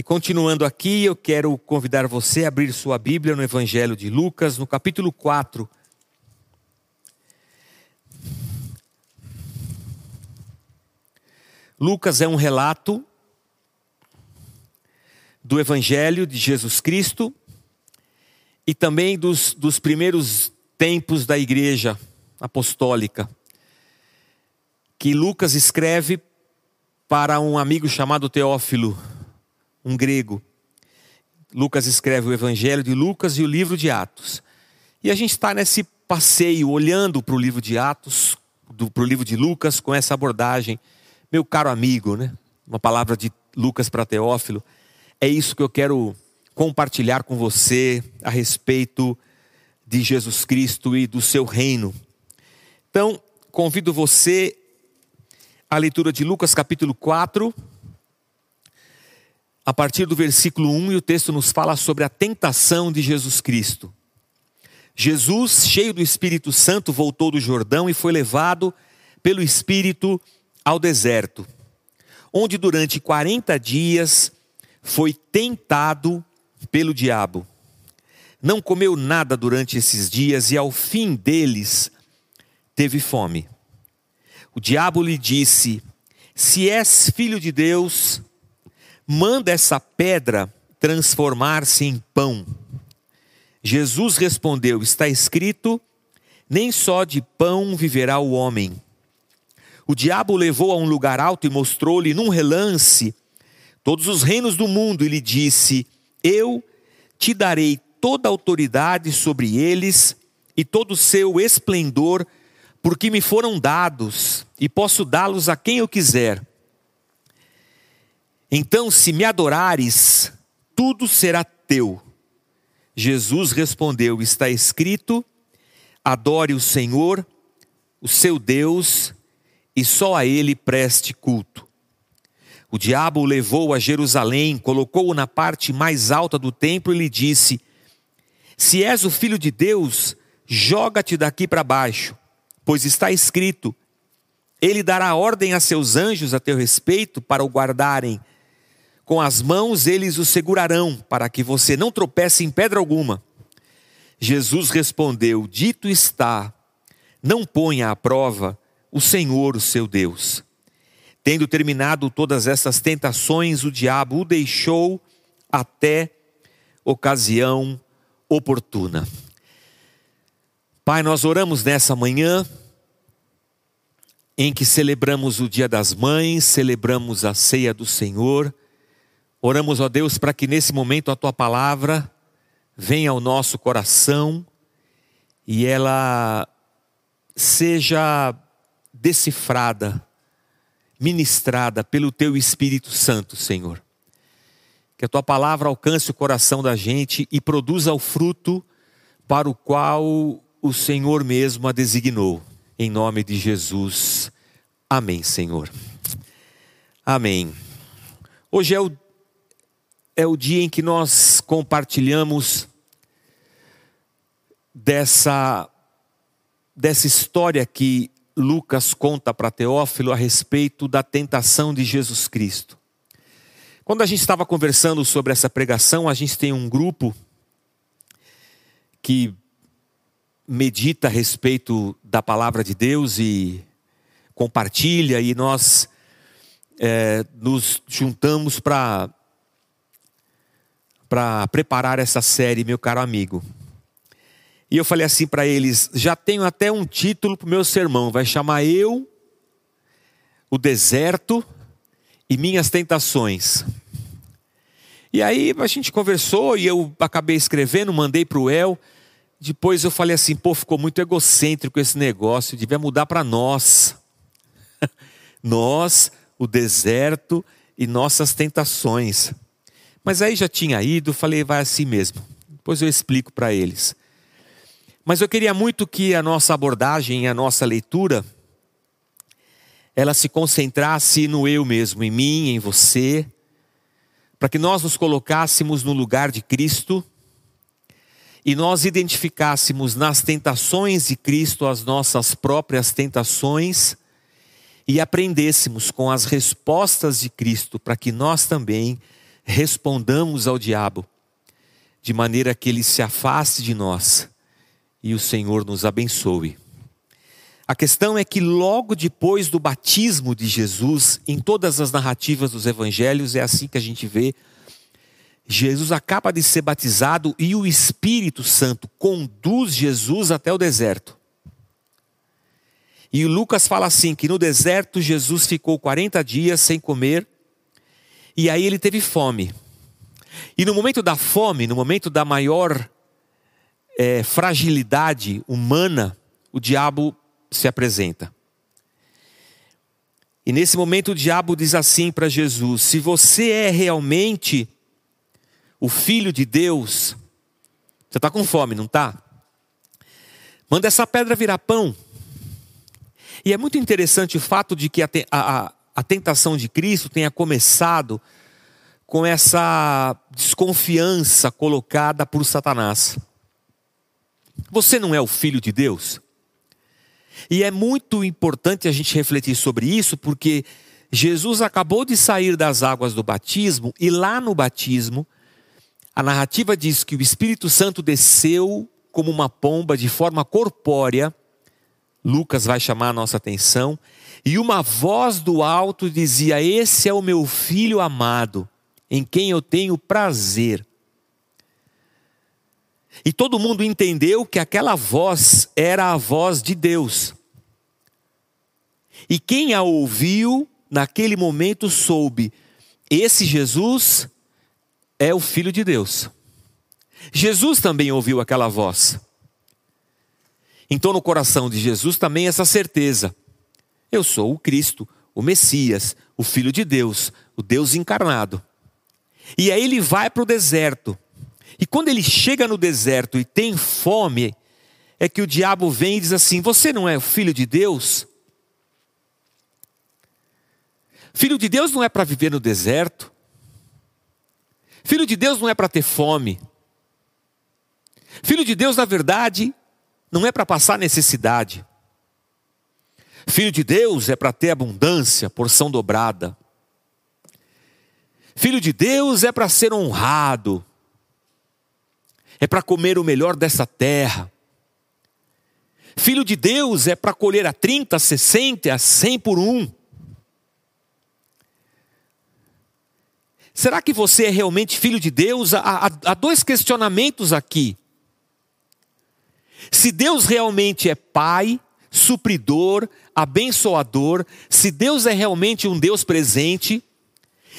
E continuando aqui, eu quero convidar você a abrir sua Bíblia no Evangelho de Lucas, no capítulo 4. Lucas é um relato do Evangelho de Jesus Cristo e também dos, dos primeiros tempos da igreja apostólica, que Lucas escreve para um amigo chamado Teófilo, um grego. Lucas escreve o Evangelho de Lucas e o livro de Atos. E a gente está nesse passeio, olhando para o livro de Atos, para o livro de Lucas, com essa abordagem. Meu caro amigo, né? uma palavra de Lucas para Teófilo. É isso que eu quero compartilhar com você a respeito de Jesus Cristo e do seu reino. Então, convido você à leitura de Lucas capítulo 4, a partir do versículo 1, e o texto nos fala sobre a tentação de Jesus Cristo. Jesus, cheio do Espírito Santo, voltou do Jordão e foi levado pelo Espírito ao deserto, onde durante 40 dias foi tentado pelo diabo. Não comeu nada durante esses dias e ao fim deles teve fome. O diabo lhe disse: Se és filho de Deus, manda essa pedra transformar-se em pão. Jesus respondeu: Está escrito: Nem só de pão viverá o homem. O diabo o levou a um lugar alto e mostrou-lhe num relance todos os reinos do mundo e lhe disse: Eu te darei toda a autoridade sobre eles e todo o seu esplendor, porque me foram dados e posso dá-los a quem eu quiser. Então, se me adorares, tudo será teu. Jesus respondeu: Está escrito: adore o Senhor, o seu Deus, e só a ele preste culto. O diabo o levou a Jerusalém, colocou-o na parte mais alta do templo e lhe disse: Se és o filho de Deus, joga-te daqui para baixo, pois está escrito: Ele dará ordem a seus anjos a teu respeito para o guardarem. Com as mãos eles o segurarão, para que você não tropece em pedra alguma. Jesus respondeu: Dito está, não ponha à prova o Senhor, o seu Deus. Tendo terminado todas essas tentações, o diabo o deixou até ocasião oportuna. Pai, nós oramos nessa manhã em que celebramos o Dia das Mães, celebramos a ceia do Senhor. Oramos, ó Deus, para que nesse momento a tua palavra venha ao nosso coração e ela seja decifrada ministrada pelo teu Espírito Santo, Senhor. Que a tua palavra alcance o coração da gente e produza o fruto para o qual o Senhor mesmo a designou. Em nome de Jesus. Amém, Senhor. Amém. Hoje é o, é o dia em que nós compartilhamos dessa, dessa história que Lucas conta para Teófilo a respeito da tentação de Jesus Cristo. Quando a gente estava conversando sobre essa pregação, a gente tem um grupo que medita a respeito da palavra de Deus e compartilha, e nós é, nos juntamos para para preparar essa série, meu caro amigo. E eu falei assim para eles: já tenho até um título para o meu sermão, vai chamar Eu, o Deserto e Minhas Tentações. E aí a gente conversou e eu acabei escrevendo, mandei para o El. Depois eu falei assim: pô, ficou muito egocêntrico esse negócio, devia mudar para nós. nós, o deserto e nossas tentações. Mas aí já tinha ido, falei, vai assim mesmo. Depois eu explico para eles. Mas eu queria muito que a nossa abordagem, a nossa leitura, ela se concentrasse no eu mesmo, em mim, em você, para que nós nos colocássemos no lugar de Cristo e nós identificássemos nas tentações de Cristo as nossas próprias tentações e aprendêssemos com as respostas de Cristo para que nós também respondamos ao diabo, de maneira que ele se afaste de nós e o Senhor nos abençoe. A questão é que logo depois do batismo de Jesus, em todas as narrativas dos evangelhos, é assim que a gente vê. Jesus acaba de ser batizado e o Espírito Santo conduz Jesus até o deserto. E Lucas fala assim: que no deserto Jesus ficou 40 dias sem comer, e aí ele teve fome. E no momento da fome, no momento da maior é, fragilidade humana, o diabo se apresenta. E nesse momento o diabo diz assim para Jesus: se você é realmente o filho de Deus, você está com fome, não está? Manda essa pedra virar pão. E é muito interessante o fato de que a, a, a tentação de Cristo tenha começado com essa desconfiança colocada por Satanás. Você não é o filho de Deus? E é muito importante a gente refletir sobre isso, porque Jesus acabou de sair das águas do batismo, e lá no batismo, a narrativa diz que o Espírito Santo desceu como uma pomba de forma corpórea. Lucas vai chamar a nossa atenção. E uma voz do alto dizia: Esse é o meu filho amado, em quem eu tenho prazer. E todo mundo entendeu que aquela voz era a voz de Deus. E quem a ouviu, naquele momento soube: esse Jesus é o Filho de Deus. Jesus também ouviu aquela voz. Então, no coração de Jesus também essa certeza: eu sou o Cristo, o Messias, o Filho de Deus, o Deus encarnado. E aí ele vai para o deserto. E quando ele chega no deserto e tem fome, é que o diabo vem e diz assim: Você não é o filho de Deus? Filho de Deus não é para viver no deserto. Filho de Deus não é para ter fome. Filho de Deus, na verdade, não é para passar necessidade. Filho de Deus é para ter abundância, porção dobrada. Filho de Deus é para ser honrado é para comer o melhor dessa terra. Filho de Deus é para colher a 30, a 60, a 100 por um. Será que você é realmente filho de Deus? Há, há, há dois questionamentos aqui. Se Deus realmente é Pai, supridor, abençoador, se Deus é realmente um Deus presente,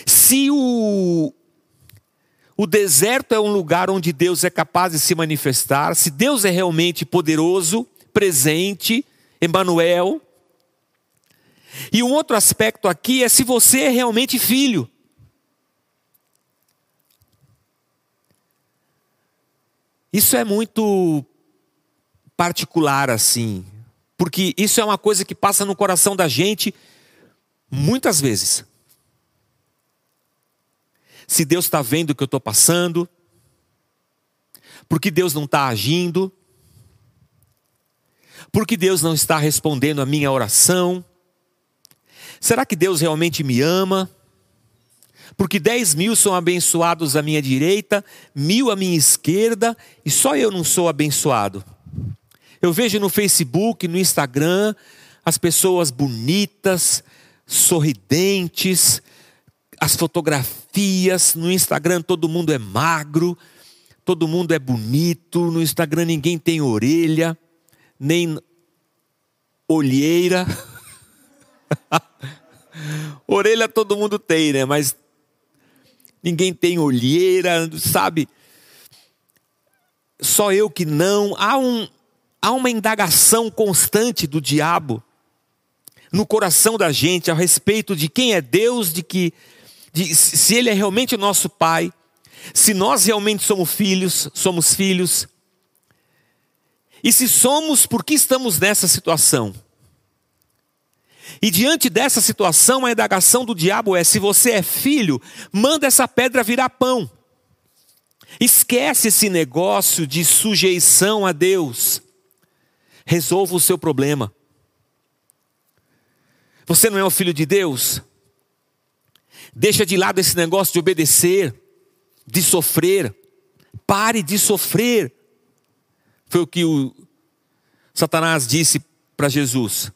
se o, o deserto é um lugar onde Deus é capaz de se manifestar. Se Deus é realmente poderoso, presente, Emmanuel. E um outro aspecto aqui é se você é realmente filho. Isso é muito particular assim, porque isso é uma coisa que passa no coração da gente muitas vezes se Deus está vendo o que eu estou passando, porque Deus não está agindo, porque Deus não está respondendo a minha oração. Será que Deus realmente me ama? Porque dez mil são abençoados à minha direita, mil à minha esquerda, e só eu não sou abençoado. Eu vejo no Facebook, no Instagram, as pessoas bonitas, sorridentes, as fotografias, no Instagram todo mundo é magro, todo mundo é bonito, no Instagram ninguém tem orelha, nem olheira. orelha todo mundo tem, né? Mas ninguém tem olheira, sabe? Só eu que não. Há, um, há uma indagação constante do diabo no coração da gente a respeito de quem é Deus, de que de se Ele é realmente o nosso Pai, se nós realmente somos filhos, somos filhos, e se somos, por que estamos nessa situação? E diante dessa situação, a indagação do diabo é: se você é filho, manda essa pedra virar pão. Esquece esse negócio de sujeição a Deus. Resolva o seu problema. Você não é o filho de Deus? Deixa de lado esse negócio de obedecer, de sofrer. Pare de sofrer. Foi o que o Satanás disse para Jesus.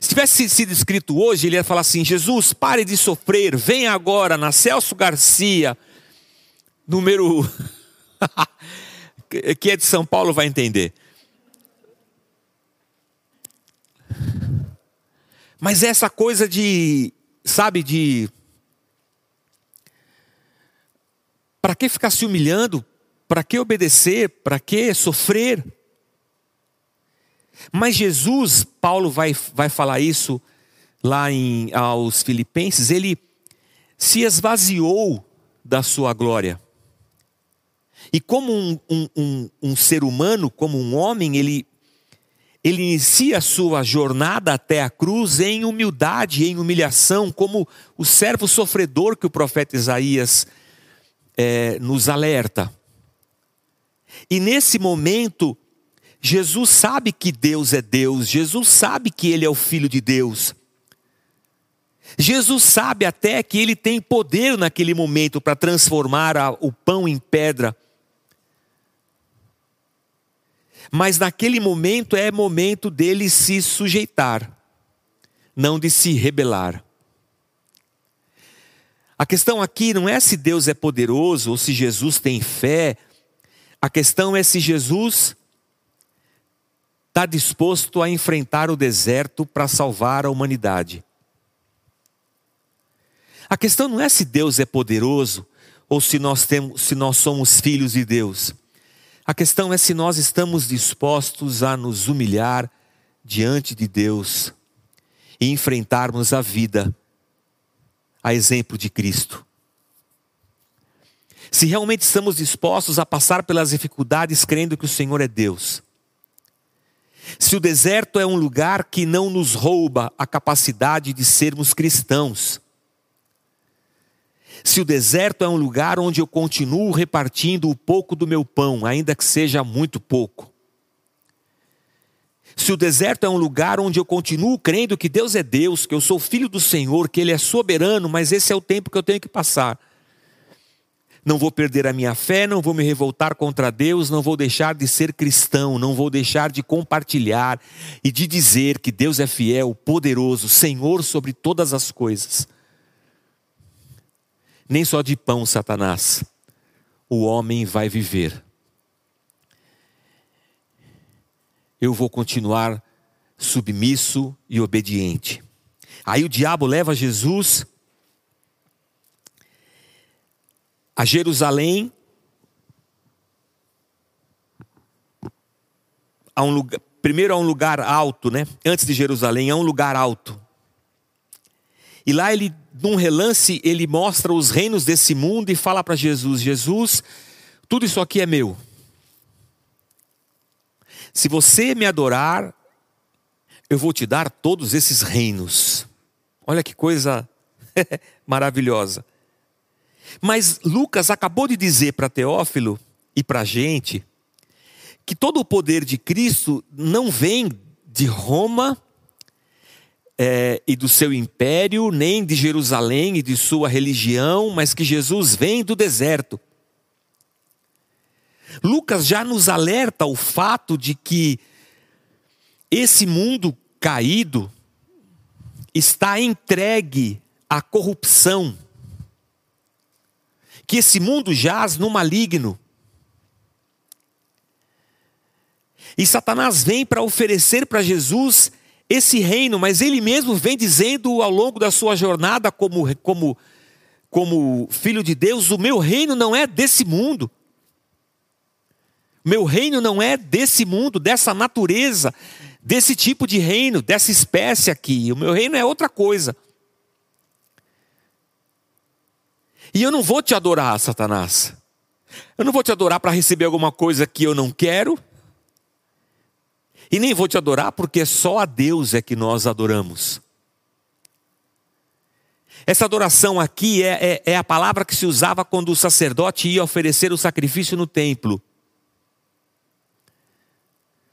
Se tivesse sido escrito hoje, ele ia falar assim: Jesus, pare de sofrer, venha agora na Celso Garcia, número. que é de São Paulo, vai entender. Mas essa coisa de, sabe, de. Para que ficar se humilhando? Para que obedecer? Para que sofrer? Mas Jesus, Paulo vai, vai falar isso lá em, aos Filipenses, ele se esvaziou da sua glória. E como um, um, um, um ser humano, como um homem, ele, ele inicia a sua jornada até a cruz em humildade, em humilhação, como o servo sofredor que o profeta Isaías é, nos alerta. E nesse momento, Jesus sabe que Deus é Deus, Jesus sabe que Ele é o Filho de Deus. Jesus sabe até que Ele tem poder naquele momento para transformar o pão em pedra. Mas naquele momento é momento dele se sujeitar, não de se rebelar. A questão aqui não é se Deus é poderoso ou se Jesus tem fé. A questão é se Jesus está disposto a enfrentar o deserto para salvar a humanidade. A questão não é se Deus é poderoso ou se nós, temos, se nós somos filhos de Deus. A questão é se nós estamos dispostos a nos humilhar diante de Deus e enfrentarmos a vida a exemplo de Cristo. Se realmente estamos dispostos a passar pelas dificuldades crendo que o Senhor é Deus se o deserto é um lugar que não nos rouba a capacidade de sermos cristãos, se o deserto é um lugar onde eu continuo repartindo o pouco do meu pão, ainda que seja muito pouco, se o deserto é um lugar onde eu continuo crendo que Deus é Deus, que eu sou filho do Senhor, que Ele é soberano, mas esse é o tempo que eu tenho que passar não vou perder a minha fé, não vou me revoltar contra Deus, não vou deixar de ser cristão, não vou deixar de compartilhar e de dizer que Deus é fiel, poderoso, Senhor sobre todas as coisas. Nem só de pão, Satanás, o homem vai viver. Eu vou continuar submisso e obediente. Aí o diabo leva Jesus a Jerusalém, a um lugar, primeiro a um lugar alto, né? Antes de Jerusalém, a um lugar alto. E lá ele, num relance, ele mostra os reinos desse mundo e fala para Jesus: Jesus, tudo isso aqui é meu. Se você me adorar, eu vou te dar todos esses reinos. Olha que coisa maravilhosa. Mas Lucas acabou de dizer para Teófilo e para a gente que todo o poder de Cristo não vem de Roma é, e do seu império, nem de Jerusalém e de sua religião, mas que Jesus vem do deserto. Lucas já nos alerta o fato de que esse mundo caído está entregue à corrupção que esse mundo jaz no maligno. E Satanás vem para oferecer para Jesus esse reino, mas ele mesmo vem dizendo ao longo da sua jornada como, como, como filho de Deus: o meu reino não é desse mundo. Meu reino não é desse mundo, dessa natureza, desse tipo de reino, dessa espécie aqui. O meu reino é outra coisa. E eu não vou te adorar, Satanás. Eu não vou te adorar para receber alguma coisa que eu não quero. E nem vou te adorar porque só a Deus é que nós adoramos. Essa adoração aqui é, é, é, a palavra que se usava quando o sacerdote ia oferecer o sacrifício no templo.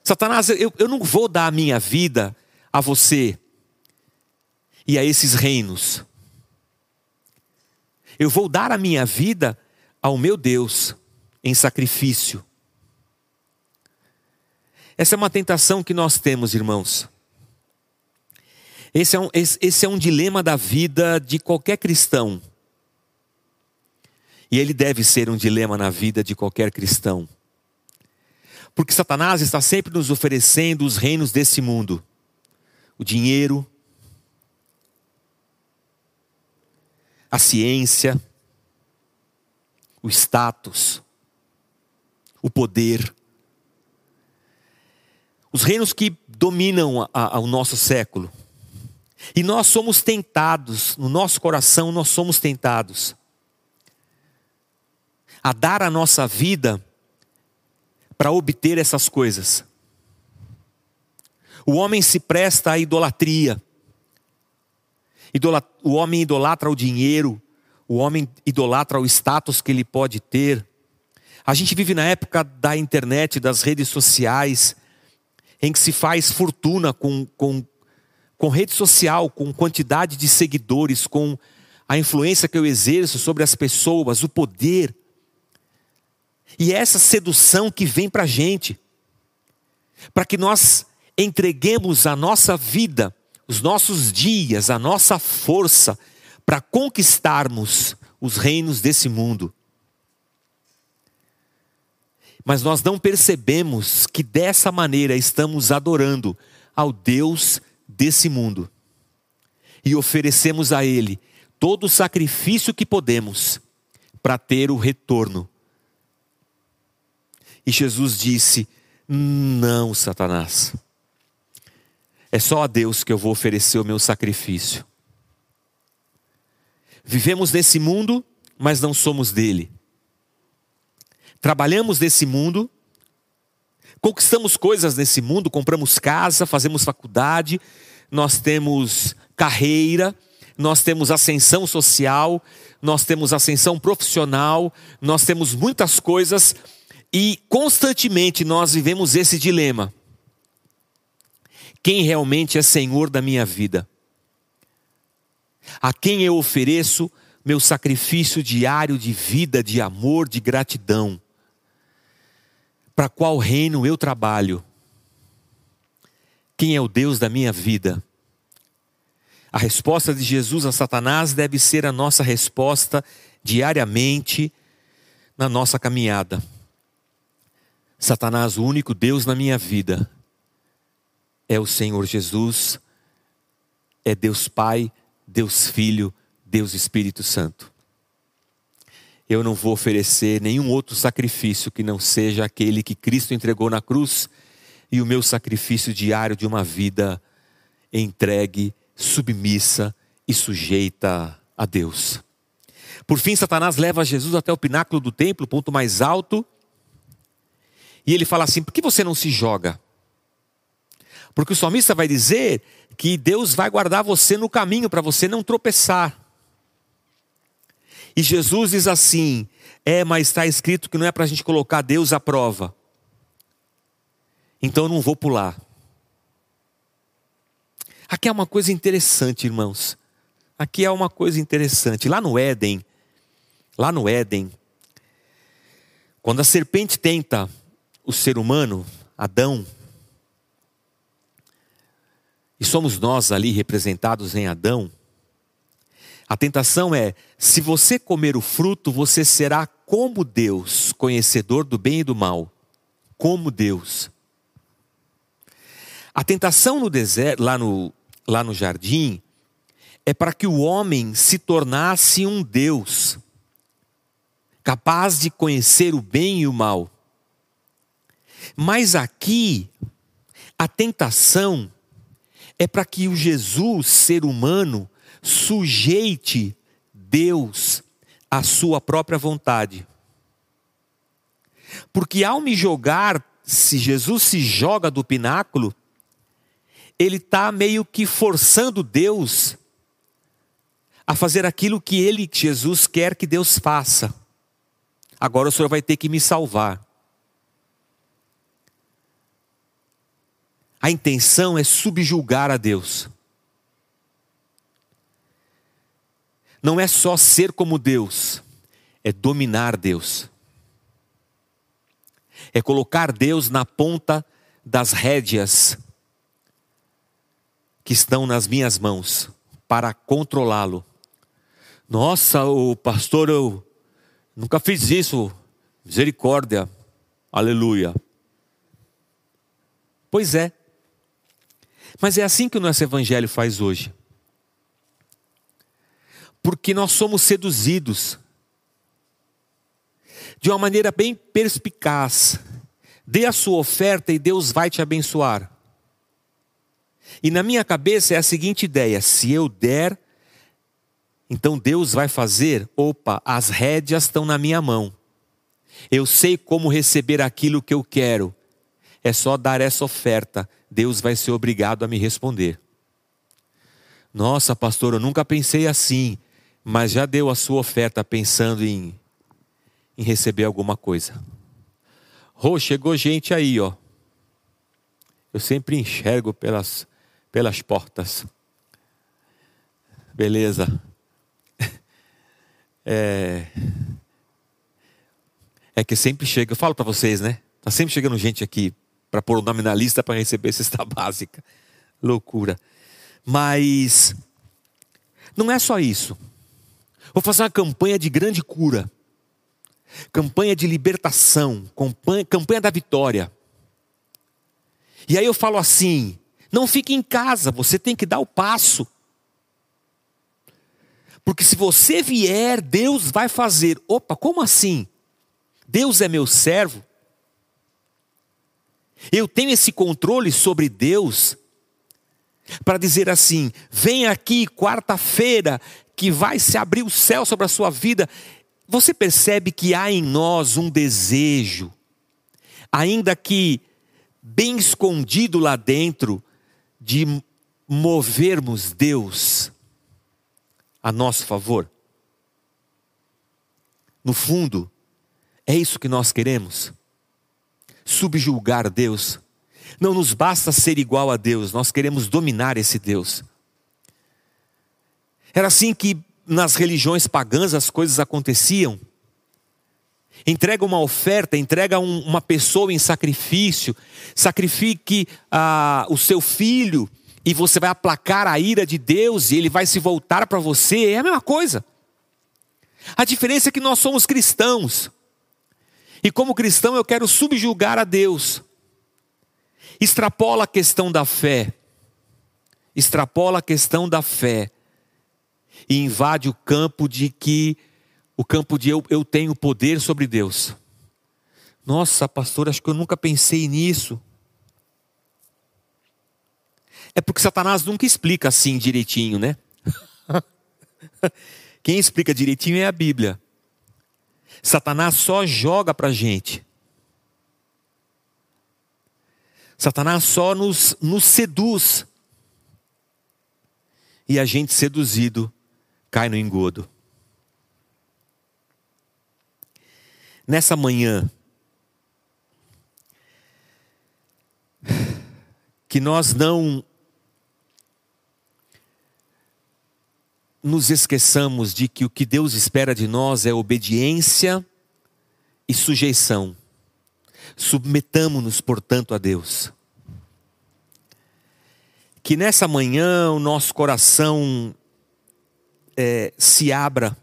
Satanás, eu, eu não vou dar a minha vida a você e a esses reinos. Eu vou dar a minha vida ao meu Deus em sacrifício. Essa é uma tentação que nós temos, irmãos. Esse é um, esse, esse é um dilema da vida de qualquer cristão. E ele deve ser um dilema na vida de qualquer cristão. Porque Satanás está sempre nos oferecendo os reinos desse mundo: o dinheiro, a ciência, o status, o poder. Os reinos que dominam a, a, o nosso século. E nós somos tentados, no nosso coração, nós somos tentados a dar a nossa vida para obter essas coisas. O homem se presta à idolatria. O homem idolatra o dinheiro, o homem idolatra o status que ele pode ter. A gente vive na época da internet, das redes sociais, em que se faz fortuna com, com, com rede social, com quantidade de seguidores, com a influência que eu exerço sobre as pessoas, o poder. E é essa sedução que vem para a gente, para que nós entreguemos a nossa vida, os nossos dias, a nossa força, para conquistarmos os reinos desse mundo. Mas nós não percebemos que dessa maneira estamos adorando ao Deus desse mundo. E oferecemos a Ele todo o sacrifício que podemos para ter o retorno e Jesus disse: Não, Satanás. É só a Deus que eu vou oferecer o meu sacrifício. Vivemos nesse mundo, mas não somos dele. Trabalhamos nesse mundo, conquistamos coisas nesse mundo, compramos casa, fazemos faculdade, nós temos carreira, nós temos ascensão social, nós temos ascensão profissional, nós temos muitas coisas e constantemente nós vivemos esse dilema: quem realmente é senhor da minha vida? A quem eu ofereço meu sacrifício diário de vida, de amor, de gratidão? Para qual reino eu trabalho? Quem é o Deus da minha vida? A resposta de Jesus a Satanás deve ser a nossa resposta diariamente na nossa caminhada. Satanás, o único Deus na minha vida é o Senhor Jesus, é Deus Pai, Deus Filho, Deus Espírito Santo. Eu não vou oferecer nenhum outro sacrifício que não seja aquele que Cristo entregou na cruz e o meu sacrifício diário de uma vida entregue, submissa e sujeita a Deus. Por fim, Satanás leva Jesus até o pináculo do templo, ponto mais alto, e ele fala assim: por que você não se joga? Porque o salmista vai dizer que Deus vai guardar você no caminho para você não tropeçar. E Jesus diz assim: é, mas está escrito que não é para a gente colocar Deus à prova. Então eu não vou pular. Aqui é uma coisa interessante, irmãos. Aqui é uma coisa interessante. Lá no Éden, lá no Éden, quando a serpente tenta o ser humano, Adão, e somos nós ali representados em Adão, a tentação é: se você comer o fruto, você será como Deus, conhecedor do bem e do mal. Como Deus. A tentação no deserto, lá no, lá no jardim, é para que o homem se tornasse um Deus, capaz de conhecer o bem e o mal. Mas aqui, a tentação é para que o Jesus, ser humano, sujeite Deus à sua própria vontade. Porque ao me jogar, se Jesus se joga do pináculo, ele está meio que forçando Deus a fazer aquilo que ele, Jesus, quer que Deus faça. Agora o Senhor vai ter que me salvar. A intenção é subjugar a Deus. Não é só ser como Deus, é dominar Deus. É colocar Deus na ponta das rédeas que estão nas minhas mãos para controlá-lo. Nossa, o pastor, eu nunca fiz isso. Misericórdia. Aleluia. Pois é. Mas é assim que o nosso evangelho faz hoje. Porque nós somos seduzidos de uma maneira bem perspicaz. Dê a sua oferta e Deus vai te abençoar. E na minha cabeça é a seguinte ideia: se eu der, então Deus vai fazer, opa, as rédeas estão na minha mão. Eu sei como receber aquilo que eu quero. É só dar essa oferta, Deus vai ser obrigado a me responder. Nossa, pastor, eu nunca pensei assim, mas já deu a sua oferta pensando em, em receber alguma coisa. Oh, chegou gente aí, ó. Eu sempre enxergo pelas pelas portas. Beleza. É, é que sempre chega, eu falo para vocês, né? Tá sempre chegando gente aqui para pôr o nome na lista para receber cesta básica. Loucura. Mas não é só isso. Vou fazer uma campanha de grande cura. Campanha de libertação, campanha, campanha da vitória. E aí eu falo assim: não fique em casa, você tem que dar o passo. Porque se você vier, Deus vai fazer. Opa, como assim? Deus é meu servo? Eu tenho esse controle sobre Deus para dizer assim: vem aqui quarta-feira que vai se abrir o céu sobre a sua vida. Você percebe que há em nós um desejo, ainda que bem escondido lá dentro, de movermos Deus a nosso favor? No fundo, é isso que nós queremos. Subjulgar Deus. Não nos basta ser igual a Deus, nós queremos dominar esse Deus. Era assim que nas religiões pagãs as coisas aconteciam entrega uma oferta, entrega um, uma pessoa em sacrifício, sacrifique ah, o seu filho e você vai aplacar a ira de Deus e ele vai se voltar para você, é a mesma coisa. A diferença é que nós somos cristãos. E como cristão eu quero subjugar a Deus. Extrapola a questão da fé. Extrapola a questão da fé. E invade o campo de que o campo de eu, eu tenho poder sobre Deus. Nossa, pastor, acho que eu nunca pensei nisso. É porque Satanás nunca explica assim direitinho, né? Quem explica direitinho é a Bíblia. Satanás só joga para gente. Satanás só nos, nos seduz. E a gente seduzido cai no engodo. nessa manhã, que nós não nos esqueçamos de que o que Deus espera de nós é obediência e sujeição. Submetamos-nos, portanto, a Deus. Que nessa manhã o nosso coração é, se abra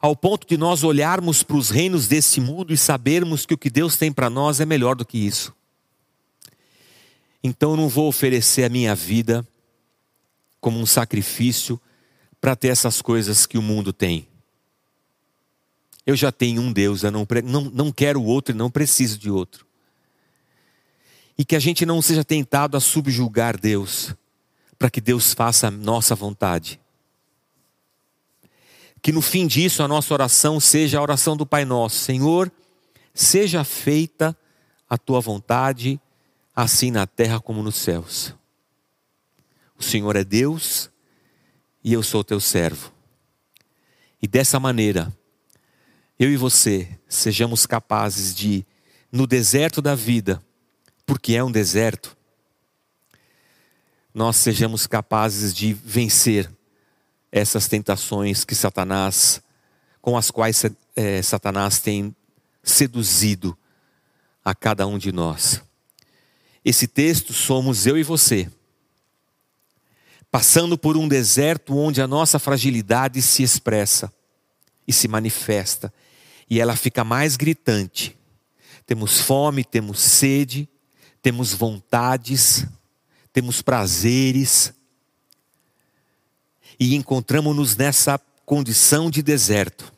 ao ponto de nós olharmos para os reinos desse mundo e sabermos que o que Deus tem para nós é melhor do que isso. Então eu não vou oferecer a minha vida como um sacrifício para ter essas coisas que o mundo tem. Eu já tenho um Deus, eu não, não, não quero outro e não preciso de outro. E que a gente não seja tentado a subjugar Deus, para que Deus faça a nossa vontade que no fim disso a nossa oração seja a oração do Pai Nosso: Senhor, seja feita a tua vontade, assim na terra como nos céus. O Senhor é Deus e eu sou teu servo. E dessa maneira, eu e você sejamos capazes de, no deserto da vida, porque é um deserto, nós sejamos capazes de vencer essas tentações que Satanás, com as quais é, Satanás tem seduzido a cada um de nós. Esse texto somos eu e você, passando por um deserto onde a nossa fragilidade se expressa e se manifesta, e ela fica mais gritante. Temos fome, temos sede, temos vontades, temos prazeres, e encontramos-nos nessa condição de deserto.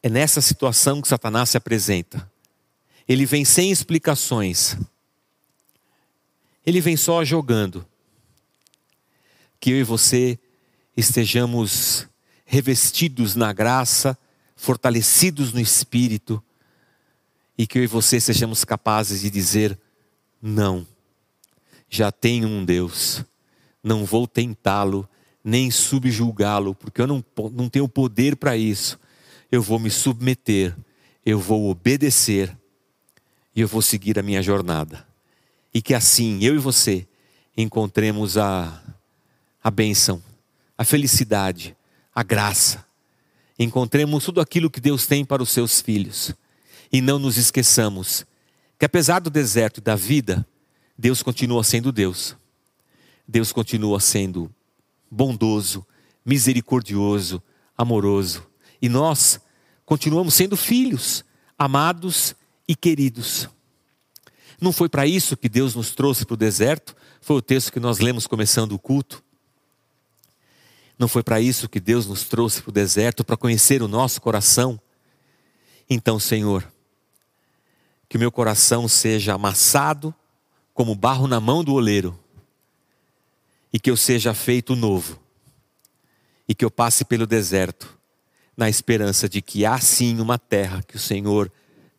É nessa situação que Satanás se apresenta. Ele vem sem explicações. Ele vem só jogando. Que eu e você estejamos revestidos na graça, fortalecidos no espírito, e que eu e você sejamos capazes de dizer: não, já tenho um Deus, não vou tentá-lo, nem subjulgá-lo, porque eu não, não tenho poder para isso. Eu vou me submeter, eu vou obedecer e eu vou seguir a minha jornada. E que assim eu e você encontremos a, a bênção, a felicidade, a graça. Encontremos tudo aquilo que Deus tem para os seus filhos. E não nos esqueçamos que apesar do deserto da vida, Deus continua sendo Deus. Deus continua sendo bondoso, misericordioso, amoroso. E nós continuamos sendo filhos, amados e queridos. Não foi para isso que Deus nos trouxe para o deserto? Foi o texto que nós lemos começando o culto. Não foi para isso que Deus nos trouxe para o deserto, para conhecer o nosso coração? Então, Senhor, que o meu coração seja amassado como barro na mão do oleiro, e que eu seja feito novo, e que eu passe pelo deserto, na esperança de que há sim uma terra que o Senhor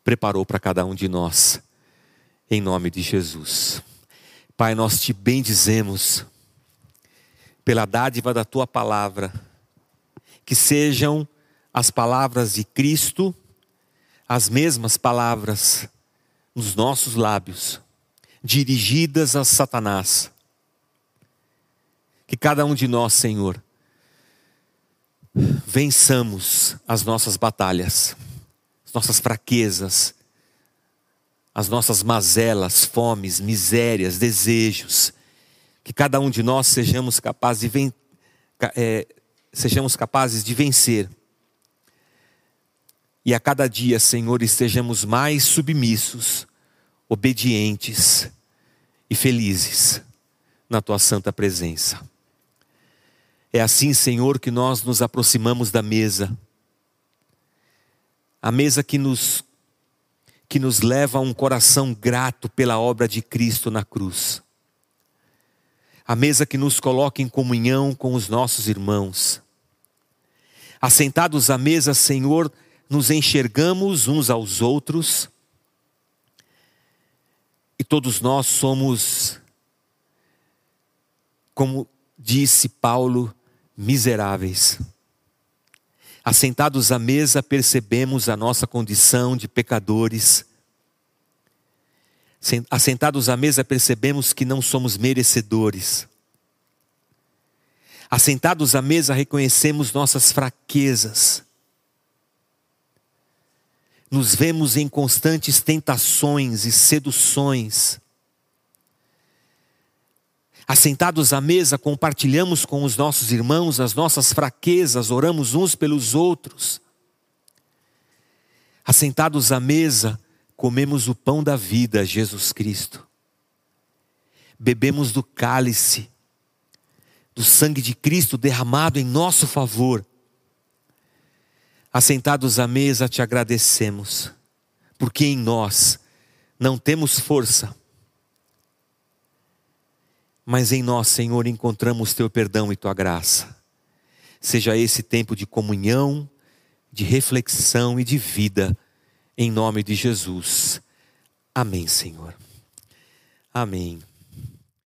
preparou para cada um de nós, em nome de Jesus. Pai, nós te bendizemos pela dádiva da tua palavra, que sejam as palavras de Cristo, as mesmas palavras nos nossos lábios, dirigidas a Satanás. Que cada um de nós, Senhor, vençamos as nossas batalhas as nossas fraquezas, as nossas mazelas, fomes, misérias, desejos. Que cada um de nós sejamos capazes de, ven é, sejamos capazes de vencer. E a cada dia, Senhor, estejamos mais submissos, obedientes e felizes na tua santa presença. É assim, Senhor, que nós nos aproximamos da mesa a mesa que nos que nos leva a um coração grato pela obra de Cristo na cruz. A mesa que nos coloca em comunhão com os nossos irmãos. Assentados à mesa, Senhor, nos enxergamos uns aos outros e todos nós somos, como disse Paulo, miseráveis. Assentados à mesa, percebemos a nossa condição de pecadores. Assentados à mesa, percebemos que não somos merecedores. Assentados à mesa, reconhecemos nossas fraquezas. Nos vemos em constantes tentações e seduções. Assentados à mesa, compartilhamos com os nossos irmãos as nossas fraquezas, oramos uns pelos outros. Assentados à mesa, comemos o pão da vida, Jesus Cristo. Bebemos do cálice, do sangue de Cristo derramado em nosso favor. Assentados à mesa, te agradecemos, porque em nós não temos força, mas em nós, Senhor, encontramos teu perdão e tua graça. Seja esse tempo de comunhão, de reflexão e de vida, em nome de Jesus. Amém, Senhor. Amém.